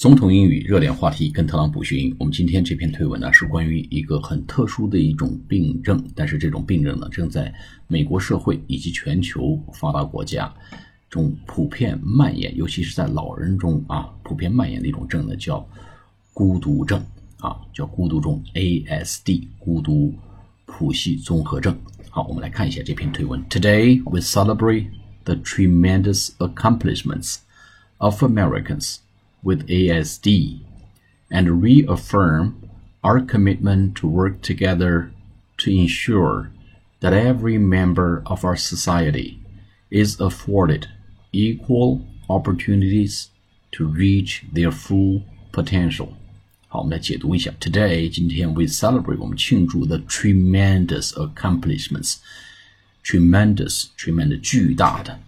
总统英语热点话题，跟特朗普学英语。我们今天这篇推文呢，是关于一个很特殊的一种病症，但是这种病症呢，正在美国社会以及全球发达国家中普遍蔓延，尤其是在老人中啊，普遍蔓延的一种症呢，叫孤独症啊，叫孤独症 （ASD），孤独谱系综合症。好，我们来看一下这篇推文。Today we celebrate the tremendous accomplishments of Americans. with ASD and reaffirm our commitment to work together to ensure that every member of our society is afforded equal opportunities to reach their full potential. 好，我们来解读一下。Today，今天 we celebrate 我们庆祝 the tremendous accomplishments。tremendous，tremendous 巨大的，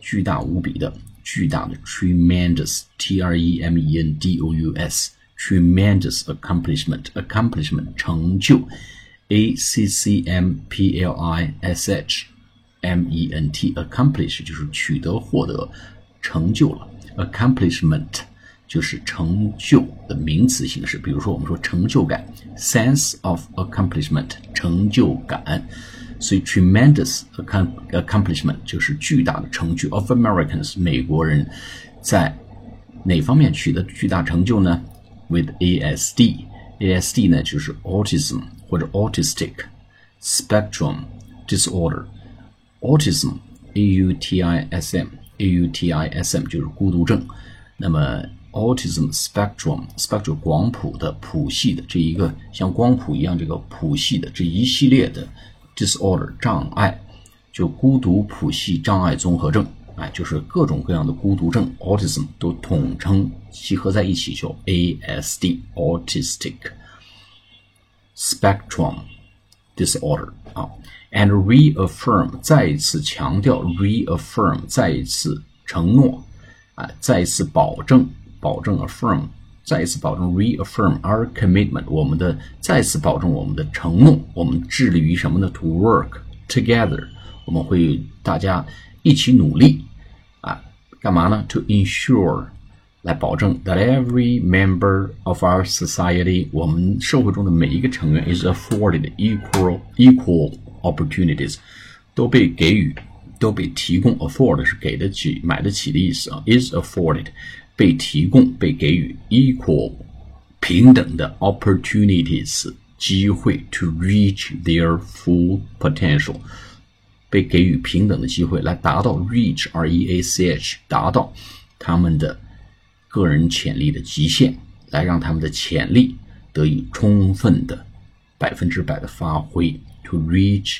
巨大无比的 巨大的 tremendous t r e m e n d o u s tremendous accomplishment accomplishment 成就 a c c m p l i s h m e n t accomplish 就是取得获得成就了 accomplishment 就是成就的名词形式，比如说我们说成就感 sense of accomplishment 成就感。 所以，tremendous accomplishment 就是巨大的成就。Of Americans，美国人在哪方面取得巨大成就呢？With ASD，ASD 呢就是 autism 或者 autistic spectrum disorder。autism，A U T I S M，A U T I S M 就是孤独症。那么 autism spectrum，spectrum 光谱的谱系的这一个像光谱一样这个谱系的这一系列的。 disorder 障碍，就孤独谱系障碍综合症，哎，就是各种各样的孤独症 autism 都统称集合在一起叫 ASD autistic spectrum disorder 啊，and reaffirm 再一次强调 reaffirm 再一次承诺啊，再一次保证保证 affirm。再一次保证 reaffirm our commitment，我们的再次保证我们的承诺，我们致力于什么呢？To work together，我们会大家一起努力啊，干嘛呢？To ensure，来保证 that every member of our society，我们社会中的每一个成员 is afforded equal equal opportunities，都被给予，都被提供，afford 是给得起、买得起的意思啊，is afforded。 被提供、被给予 equal 平等的 opportunities 机会 to reach their full potential 被给予平等的机会来达到 reach r e a c h 达到他们的个人潜力的极限，来让他们的潜力得以充分的百分之百的发挥 to reach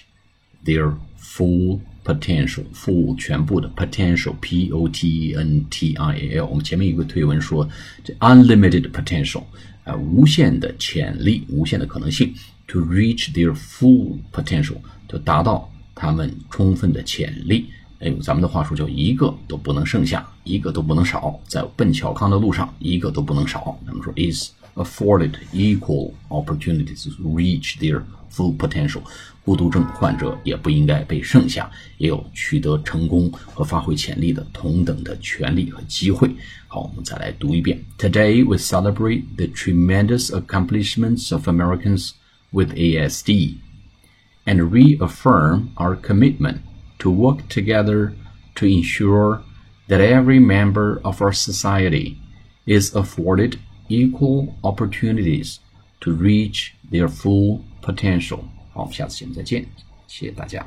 their full potential full 全部的 potential p o t e n t i a l，我们前面有个推文说这 unlimited potential 啊、呃，无限的潜力，无限的可能性 to reach their full potential，就达到他们充分的潜力。哎，咱们的话说叫一个都不能剩下，一个都不能少，在奔小康的路上一个都不能少。咱们说 is afforded equal opportunities to reach their full potential，孤独症患者也不应该被剩下，也有取得成功和发挥潜力的同等的权利和机会。好，我们再来读一遍。Today we celebrate the tremendous accomplishments of Americans with ASD and reaffirm our commitment to work together to ensure that every member of our society is afforded equal opportunities to reach their full potential. 好，我们下次节目再见，谢谢大家。